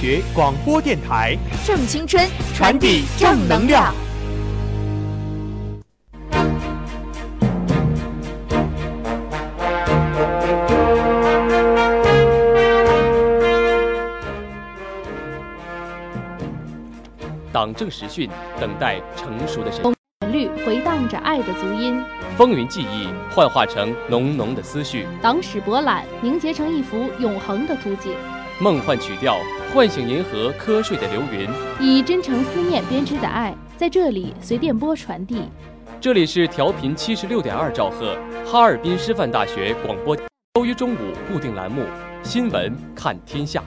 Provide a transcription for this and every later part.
学广播电台，正青春，传递正能量。党政时训，等待成熟的时。旋律回荡着爱的足音，风云记忆幻化成浓浓的思绪，党史博览凝结成一幅永恒的图景。梦幻曲调唤醒银河瞌睡的流云，以真诚思念编织的爱，在这里随电波传递。这里是调频七十六点二兆赫，哈尔滨师范大学广播，周一中午固定栏目《新闻看天下》。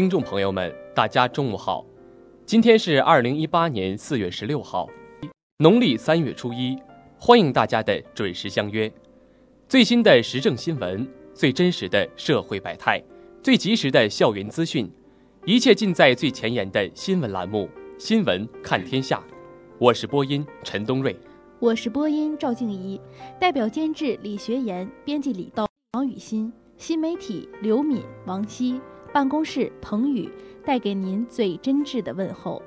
听众朋友们，大家中午好，今天是二零一八年四月十六号，农历三月初一，欢迎大家的准时相约。最新的时政新闻，最真实的社会百态，最及时的校园资讯，一切尽在最前沿的新闻栏目《新闻看天下》。我是播音陈东瑞，我是播音赵静怡，代表监制李学言，编辑李豆、王雨欣，新媒体刘敏、王希。办公室彭宇带给您最真挚的问候。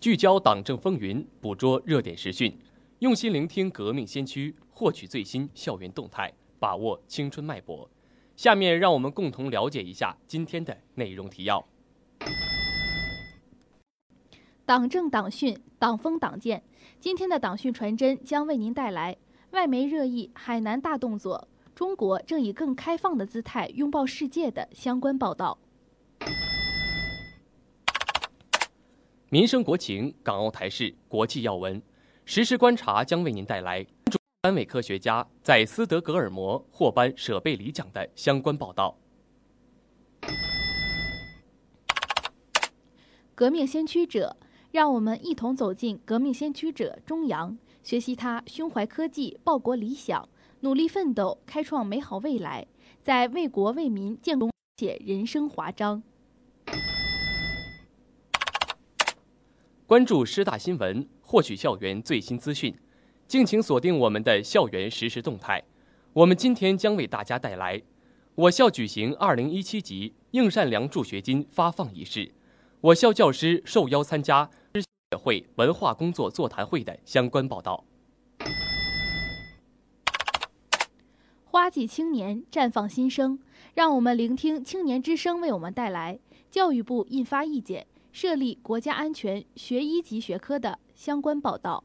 聚焦党政风云，捕捉热点时讯，用心聆听革命先驱，获取最新校园动态，把握青春脉搏。下面让我们共同了解一下今天的内容提要。党政党训，党风党建。今天的党训传真将为您带来外媒热议海南大动作，中国正以更开放的姿态拥抱世界的相关报道。民生国情、港澳台事、国际要闻，实时观察将为您带来三位科学家在斯德哥尔摩获颁舍贝里奖的相关报道。革命先驱者，让我们一同走进革命先驱者钟扬，学习他胸怀科技、报国理想、努力奋斗、开创美好未来，在为国为民建功写人生华章。关注师大新闻，获取校园最新资讯，敬请锁定我们的校园实时动态。我们今天将为大家带来我校举行二零一七级应善良助学金发放仪式，我校教师受邀参加师协会文化工作座谈会的相关报道。花季青年绽放新生，让我们聆听青年之声为我们带来教育部印发意见。设立国家安全学一级学科的相关报道。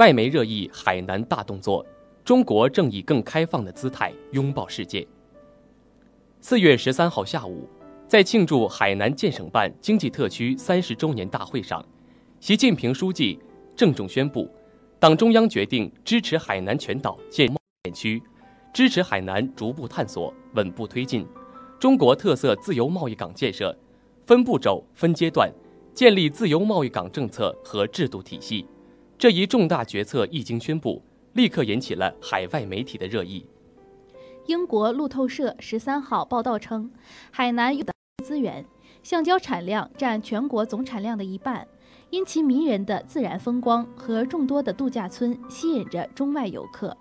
外媒热议海南大动作，中国正以更开放的姿态拥抱世界。四月十三号下午，在庆祝海南建省办经济特区三十周年大会上，习近平书记郑重宣布，党中央决定支持海南全岛建贸区，支持海南逐步探索、稳步推进中国特色自由贸易港建设，分步骤、分阶段建立自由贸易港政策和制度体系。这一重大决策一经宣布，立刻引起了海外媒体的热议。英国路透社十三号报道称，海南有的资源，橡胶产量占全国总产量的一半，因其迷人的自然风光和众多的度假村吸引着中外游客。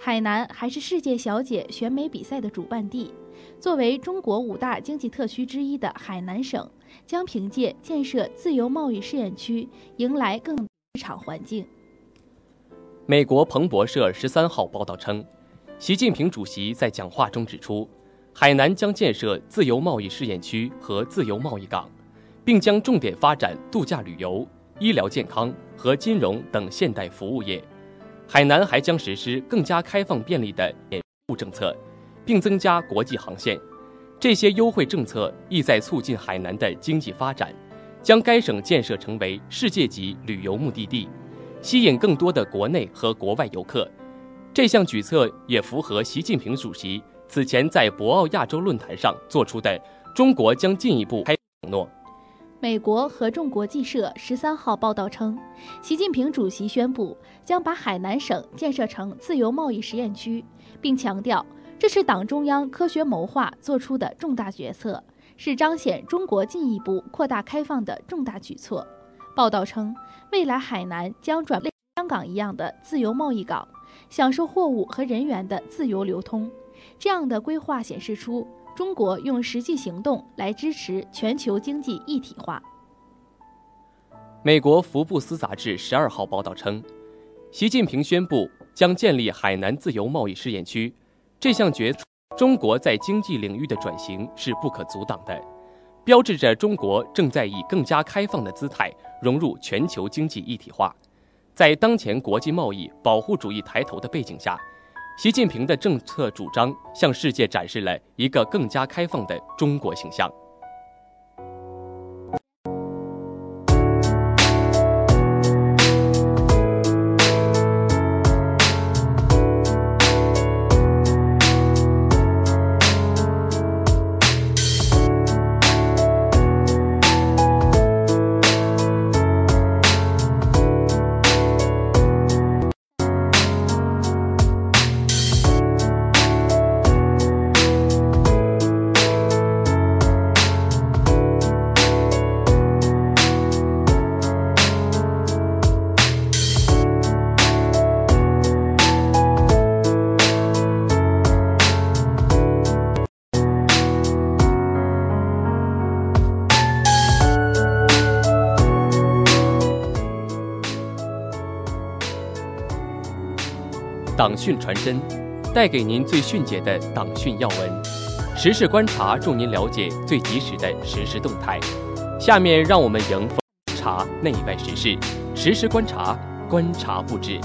海南还是世界小姐选美比赛的主办地，作为中国五大经济特区之一的海南省，将凭借建设自由贸易试验区，迎来更。市场环境。美国彭博社十三号报道称，习近平主席在讲话中指出，海南将建设自由贸易试验区和自由贸易港，并将重点发展度假旅游、医疗健康和金融等现代服务业。海南还将实施更加开放便利的免务政策，并增加国际航线。这些优惠政策意在促进海南的经济发展。将该省建设成为世界级旅游目的地，吸引更多的国内和国外游客，这项举措也符合习近平主席此前在博鳌亚洲论坛上做出的“中国将进一步开”承诺。美国合众国际社十三号报道称，习近平主席宣布将把海南省建设成自由贸易实验区，并强调这是党中央科学谋划做出的重大决策，是彰显中国进一步扩大开放的重大举措。报道称，未来海南将转为香港一样的自由贸易港，享受货物和人员的自由流通。这样的规划显示出。中国用实际行动来支持全球经济一体化。美国福布斯杂志十二号报道称，习近平宣布将建立海南自由贸易试验区。这项决策，中国在经济领域的转型是不可阻挡的，标志着中国正在以更加开放的姿态融入全球经济一体化。在当前国际贸易保护主义抬头的背景下。习近平的政策主张向世界展示了一个更加开放的中国形象。讯传真，带给您最迅捷的党讯要闻。时事观察，助您了解最及时的实时动态。下面让我们迎风查内外时事，实时观察，观察不止。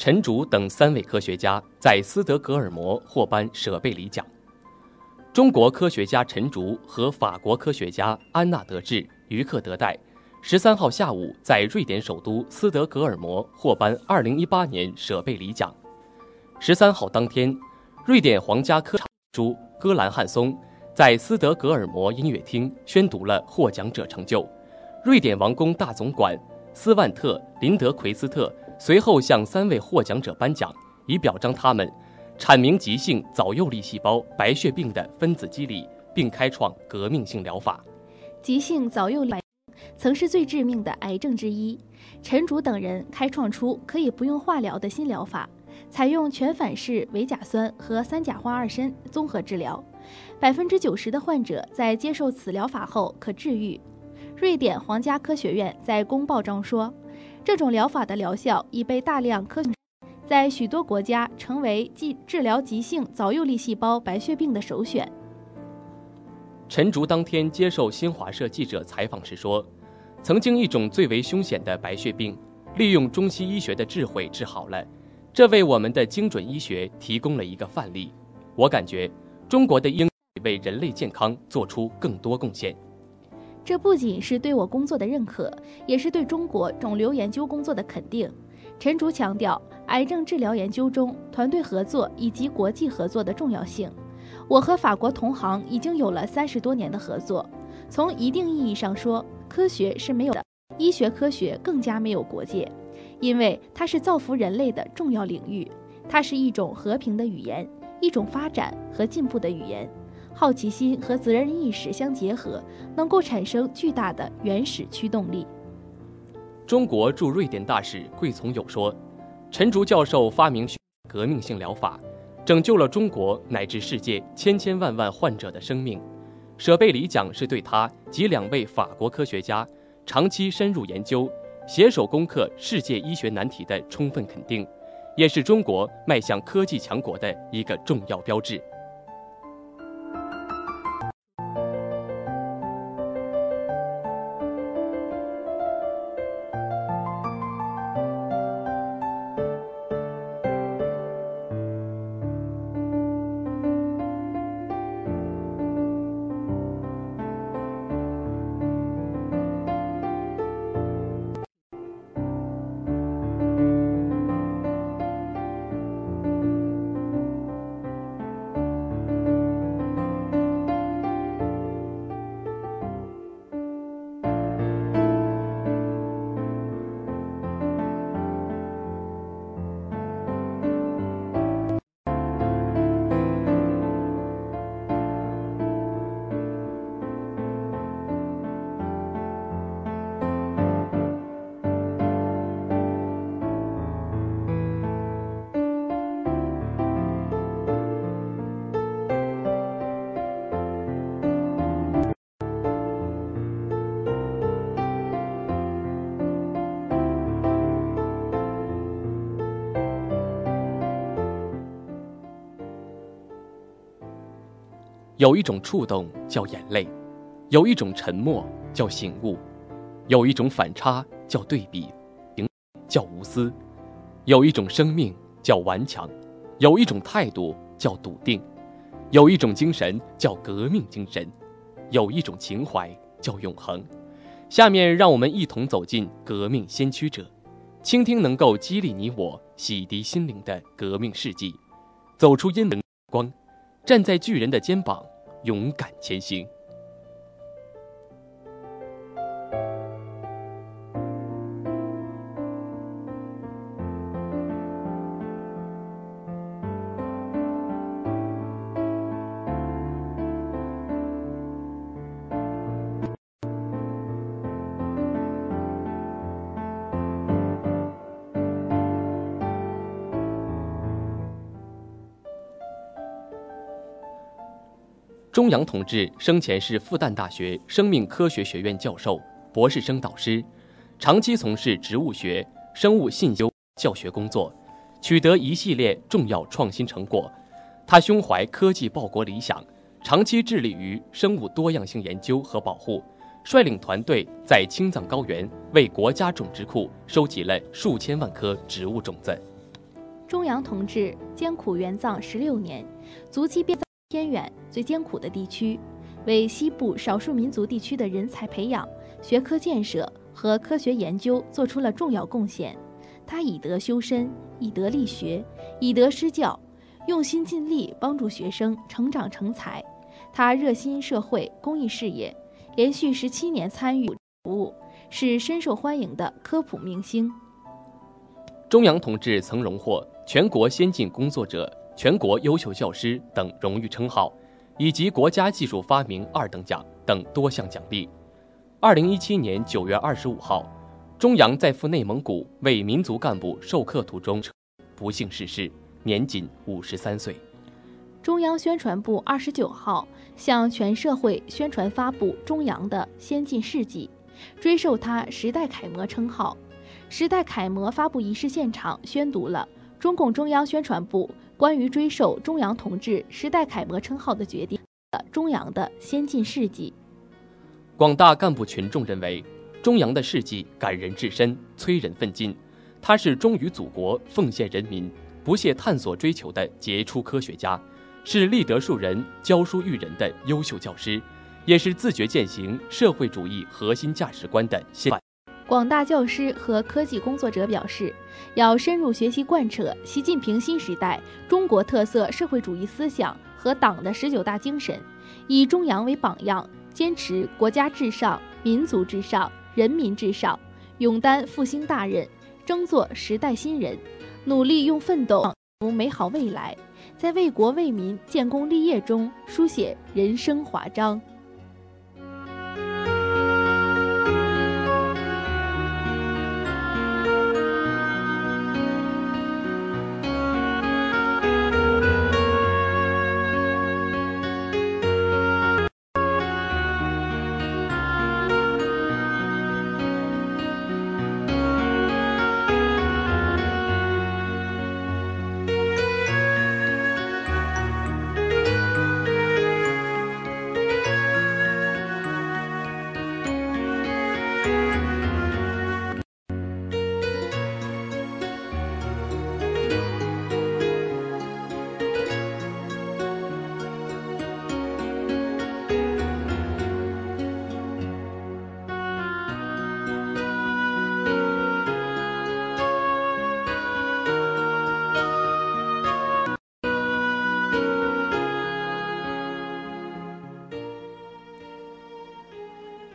陈竺等三位科学家在斯德哥尔摩获颁舍贝里奖。中国科学家陈竺和法国科学家安纳德志、于克德代，十三号下午在瑞典首都斯德哥尔摩获颁二零一八年舍贝里奖。十三号当天，瑞典皇家科主戈兰汉松在斯德哥尔摩音乐厅宣读了获奖者成就。瑞典王宫大总管斯万特林德奎斯特。随后向三位获奖者颁奖，以表彰他们阐明急性早幼粒细胞白血病的分子机理，并开创革命性疗法。急性早幼粒曾是最致命的癌症之一。陈竺等人开创出可以不用化疗的新疗法，采用全反式维甲酸和三甲化二砷综合治疗，百分之九十的患者在接受此疗法后可治愈。瑞典皇家科学院在公报中说，这种疗法的疗效已被大量科学在许多国家成为治治疗急性早幼粒细胞白血病的首选。陈竹当天接受新华社记者采访时说：“曾经一种最为凶险的白血病，利用中西医学的智慧治好了。”这为我们的精准医学提供了一个范例。我感觉中国的应为人类健康做出更多贡献。这不仅是对我工作的认可，也是对中国肿瘤研究工作的肯定。陈竹强调，癌症治疗研究中团队合作以及国际合作的重要性。我和法国同行已经有了三十多年的合作。从一定意义上说，科学是没有的，医学科学更加没有国界。因为它是造福人类的重要领域，它是一种和平的语言，一种发展和进步的语言。好奇心和责任意识相结合，能够产生巨大的原始驱动力。中国驻瑞典大使桂从友说：“陈竹教授发明革命性疗法，拯救了中国乃至世界千千万万患者的生命。舍贝里奖是对他及两位法国科学家长期深入研究。”携手攻克世界医学难题的充分肯定，也是中国迈向科技强国的一个重要标志。有一种触动叫眼泪，有一种沉默叫醒悟，有一种反差叫对比，叫无私，有一种生命叫顽强，有一种态度叫笃定，有一种精神叫革命精神，有一种情怀叫永恒。下面让我们一同走进革命先驱者，倾听能够激励你我、洗涤心灵的革命事迹，走出阴冷光，站在巨人的肩膀。勇敢前行。钟扬同志生前是复旦大学生命科学学院教授、博士生导师，长期从事植物学、生物信修教学工作，取得一系列重要创新成果。他胸怀科技报国理想，长期致力于生物多样性研究和保护，率领团队在青藏高原为国家种植库收集了数千万颗植物种子。钟扬同志艰苦援藏十六年，足迹遍。偏远最艰苦的地区，为西部少数民族地区的人才培养、学科建设和科学研究做出了重要贡献。他以德修身，以德立学，以德施教，用心尽力帮助学生成长成才。他热心社会公益事业，连续十七年参与服务，是深受欢迎的科普明星。钟扬同志曾荣获全国先进工作者。全国优秀教师等荣誉称号，以及国家技术发明二等奖等多项奖励。二零一七年九月二十五号，钟扬在赴内蒙古为民族干部授课途中，不幸逝世，年仅五十三岁。中央宣传部二十九号向全社会宣传发布钟扬的先进事迹，追授他时代楷模称号。时代楷模发布仪式现场宣读了中共中央宣传部关于追授钟扬同志时代楷模称号的决定。钟扬的先进事迹，广大干部群众认为，钟扬的事迹感人至深，催人奋进。他是忠于祖国、奉献人民、不懈探索追求的杰出科学家，是立德树人、教书育人的优秀教师，也是自觉践行社会主义核心价值观的先。广大教师和科技工作者表示，要深入学习贯彻习近平新时代中国特色社会主义思想和党的十九大精神，以中央为榜样，坚持国家至上、民族至上、人民至上，勇担复兴大任，争做时代新人，努力用奋斗谋美好未来，在为国为民建功立业中书写人生华章。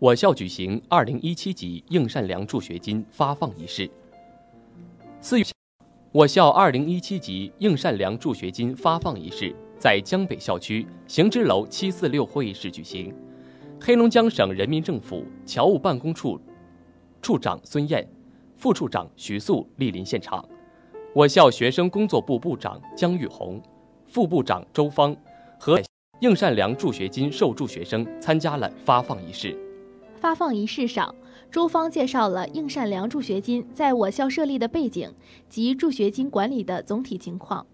我校举行二零一七级应善良助学金发放仪式。四月，我校二零一七级应善良助学金发放仪式在江北校区行知楼七四六会议室举行。黑龙江省人民政府侨务办公处处长孙燕、副处长徐素莅临现场。我校学生工作部部长姜玉红、副部长周芳和应善良助学金受助学生参加了发放仪式。发放仪式上，周芳介绍了应善良助学金在我校设立的背景及助学金管理的总体情况。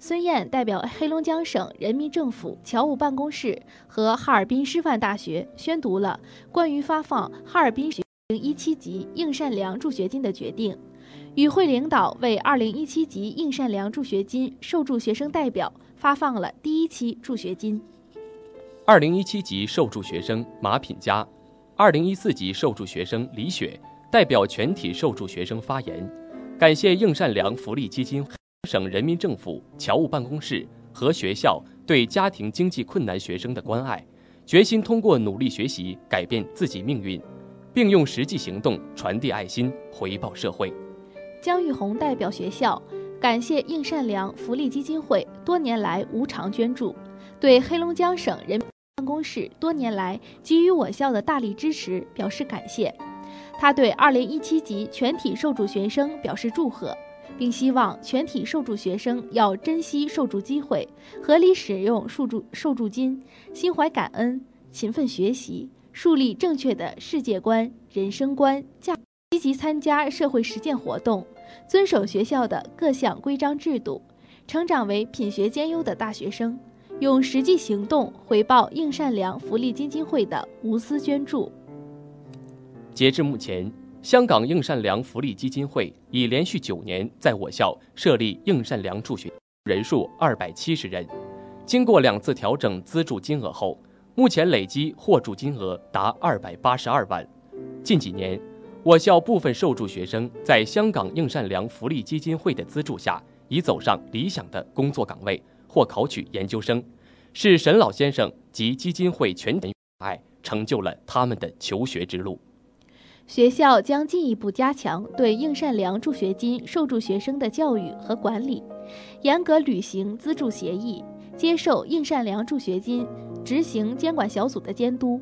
孙燕代表黑龙江省人民政府侨务办公室和哈尔滨师范大学宣读了关于发放哈尔滨学一七级应善良助学金的决定。与会领导为二零一七级应善良助学金受助学生代表发放了第一期助学金。二零一七级受助学生马品佳。二零一四级受助学生李雪代表全体受助学生发言，感谢应善良福利基金、省人民政府侨务办公室和学校对家庭经济困难学生的关爱，决心通过努力学习改变自己命运，并用实际行动传递爱心，回报社会。姜玉红代表学校感谢应善良福利基金会多年来无偿捐助，对黑龙江省人。办公室多年来给予我校的大力支持表示感谢，他对2017级全体受助学生表示祝贺，并希望全体受助学生要珍惜受助机会，合理使用受助受助金，心怀感恩，勤奋学习，树立正确的世界观、人生观，价积极参加社会实践活动，遵守学校的各项规章制度，成长为品学兼优的大学生。用实际行动回报应善良福利基金会的无私捐助。截至目前，香港应善良福利基金会已连续九年在我校设立应善良助学，人数二百七十人。经过两次调整资助金额后，目前累计获助金额达二百八十二万。近几年，我校部分受助学生在香港应善良福利基金会的资助下，已走上理想的工作岗位。或考取研究生，是沈老先生及基金会全体爱成就了他们的求学之路。学校将进一步加强对应善良助学金受助学生的教育和管理，严格履行资助协议，接受应善良助学金执行监管小组的监督，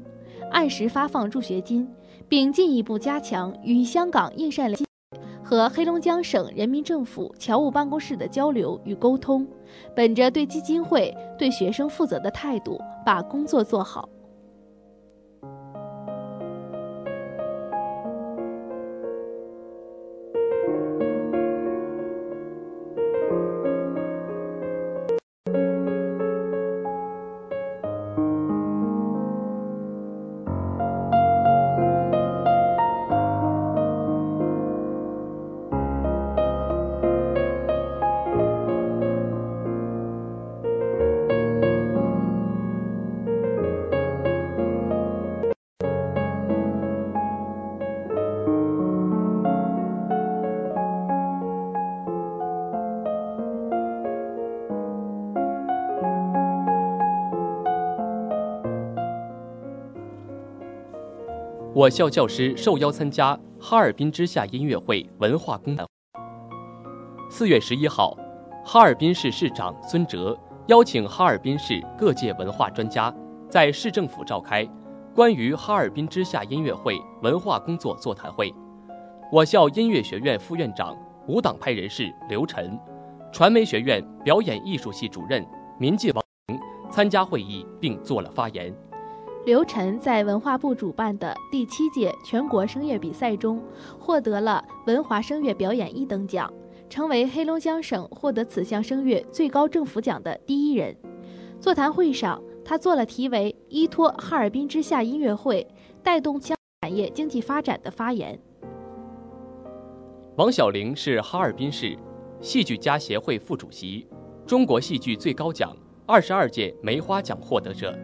按时发放助学金，并进一步加强与香港应善良。和黑龙江省人民政府侨务办公室的交流与沟通，本着对基金会、对学生负责的态度，把工作做好。我校教师受邀参加哈尔滨之夏音乐会文化公演。四月十一号，哈尔滨市市长孙哲邀请哈尔滨市各界文化专家在市政府召开关于哈尔滨之夏音乐会文化工作座谈会。我校音乐学院副院长、无党派人士刘晨，传媒学院表演艺术系主任民进王参加会议并做了发言。刘晨在文化部主办的第七届全国声乐比赛中获得了文华声乐表演一等奖，成为黑龙江省获得此项声乐最高政府奖的第一人。座谈会上，他做了题为“依托哈尔滨之夏音乐会带动乡产业经济发展”的发言。王小玲是哈尔滨市戏剧家协会副主席，中国戏剧最高奖二十二届梅花奖获得者。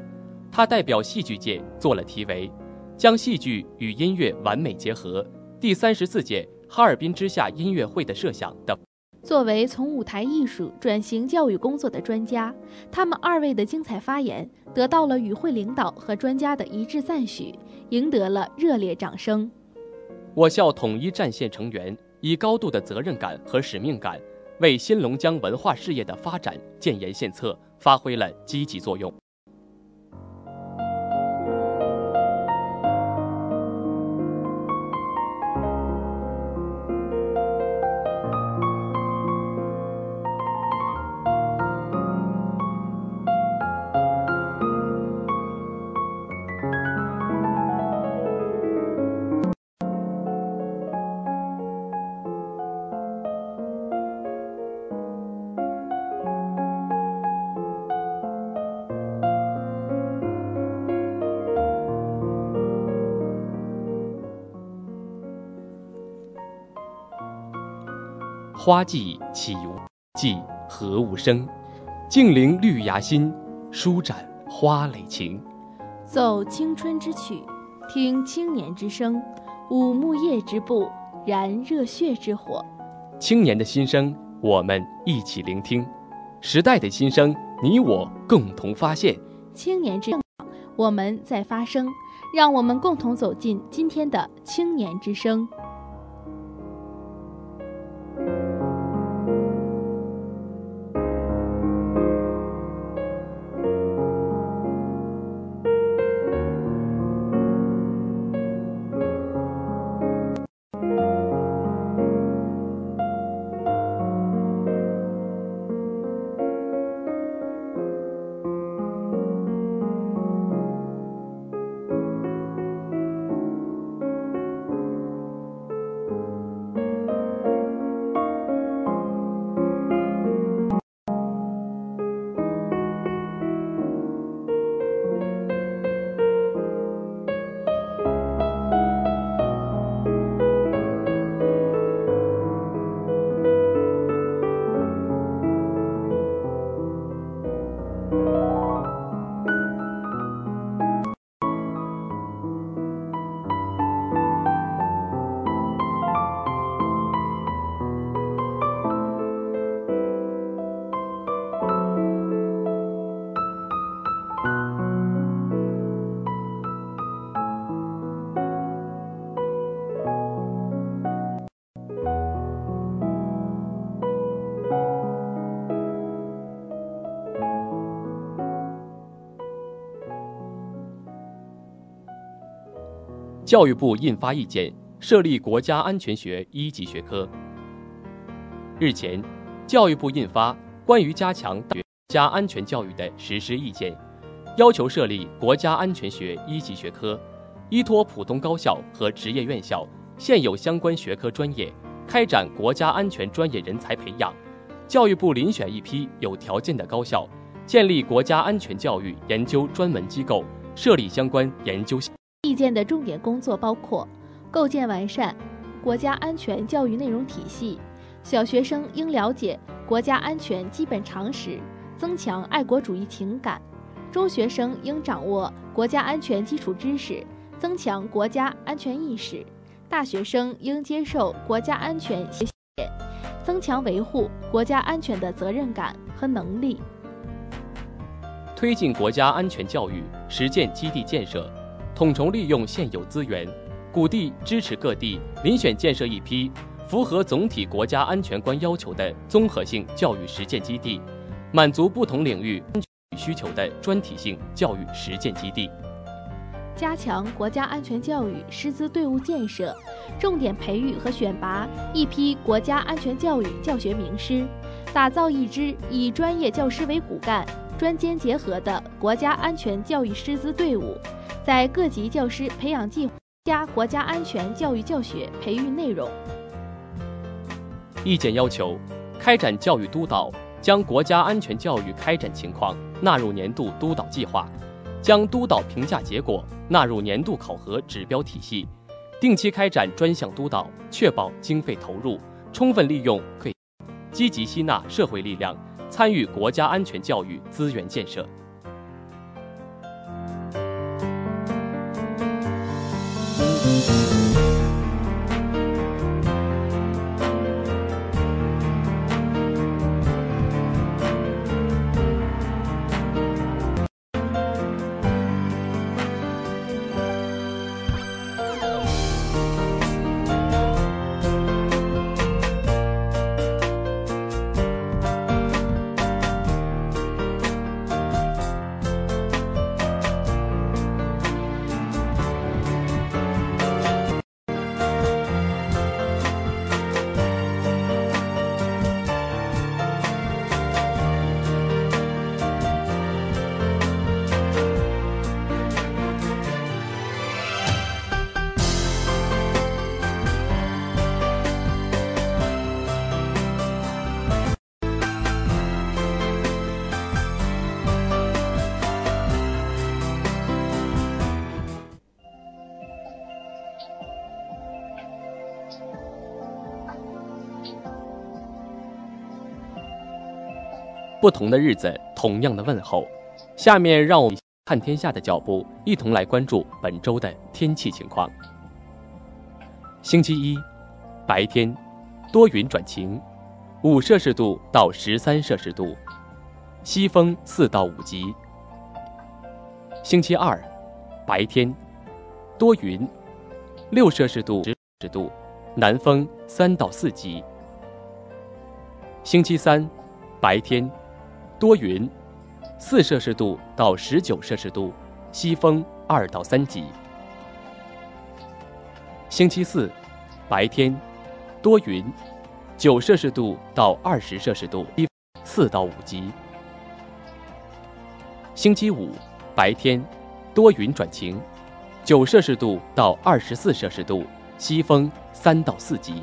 他代表戏剧界做了题为“将戏剧与音乐完美结合”第三十四届哈尔滨之夏音乐会的设想等。作为从舞台艺术转型教育工作的专家，他们二位的精彩发言得到了与会领导和专家的一致赞许，赢得了热烈掌声。我校统一战线成员以高度的责任感和使命感，为新龙江文化事业的发展建言献策，发挥了积极作用。花季岂无季何无声？静聆绿芽心，舒展花蕾情。奏青春之曲，听青年之声，舞木叶之步，燃热血之火。青年的心声，我们一起聆听；时代的心声，你我共同发现。青年之声，我们在发声，让我们共同走进今天的青年之声。教育部印发意见，设立国家安全学一级学科。日前，教育部印发《关于加强国家安全教育的实施意见》，要求设立国家安全学一级学科，依托普通高校和职业院校现有相关学科专业，开展国家安全专业人才培养。教育部遴选一批有条件的高校，建立国家安全教育研究专门机构，设立相关研究。意见的重点工作包括构建完善国家安全教育内容体系。小学生应了解国家安全基本常识，增强爱国主义情感；中学生应掌握国家安全基础知识，增强国家安全意识；大学生应接受国家安全学习，增强维护国家安全的责任感和能力。推进国家安全教育实践基地建设，统筹利用现有资源，鼓励支持各地遴选建设一批。符合总体国家安全观要求的综合性教育实践基地，满足不同领域需求的专题性教育实践基地，加强国家安全教育师资队伍建设，重点培育和选拔一批国家安全教育教学名师，打造一支以专业教师为骨干、专兼结合的国家安全教育师资队伍，在各级教师培养计划加国家安全教育教学培育内容。意见要求，开展教育督导，将国家安全教育开展情况纳入年度督导计划，将督导评价结果纳入年度考核指标体系，定期开展专项督导，确保经费投入，充分利用，积极吸纳社会力量，参与国家安全教育资源建设。不同的日子，同样的问候。下面让我们看天下的脚步，一同来关注本周的天气情况。星期一，白天，多云转晴，五摄氏度到十三摄氏度，西风四到五级。星期二，白天，多云，六摄氏度十度，南风三到四级。星期三，白天。多云，四摄氏度到十九摄氏度，西风二到三级。星期四，白天，多云，九摄氏度到二十摄氏度，四到五级。星期五，白天，多云转晴，九摄氏度到二十四摄氏度，西风三到四级。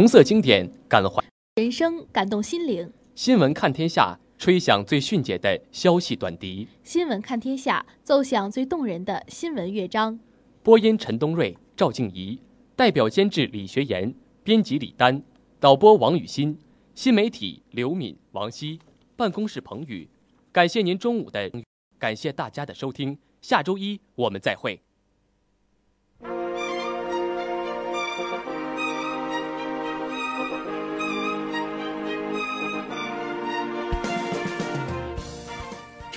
红色经典感怀人生，感动心灵。新闻看天下，吹响最迅捷的消息短笛。新闻看天下，奏响最动人的新闻乐章。播音：陈东瑞、赵静怡，代表监制：李学言，编辑：李丹，导播：王雨欣，新媒体：刘敏、王希，办公室：彭宇。感谢您中午的，感谢大家的收听。下周一我们再会。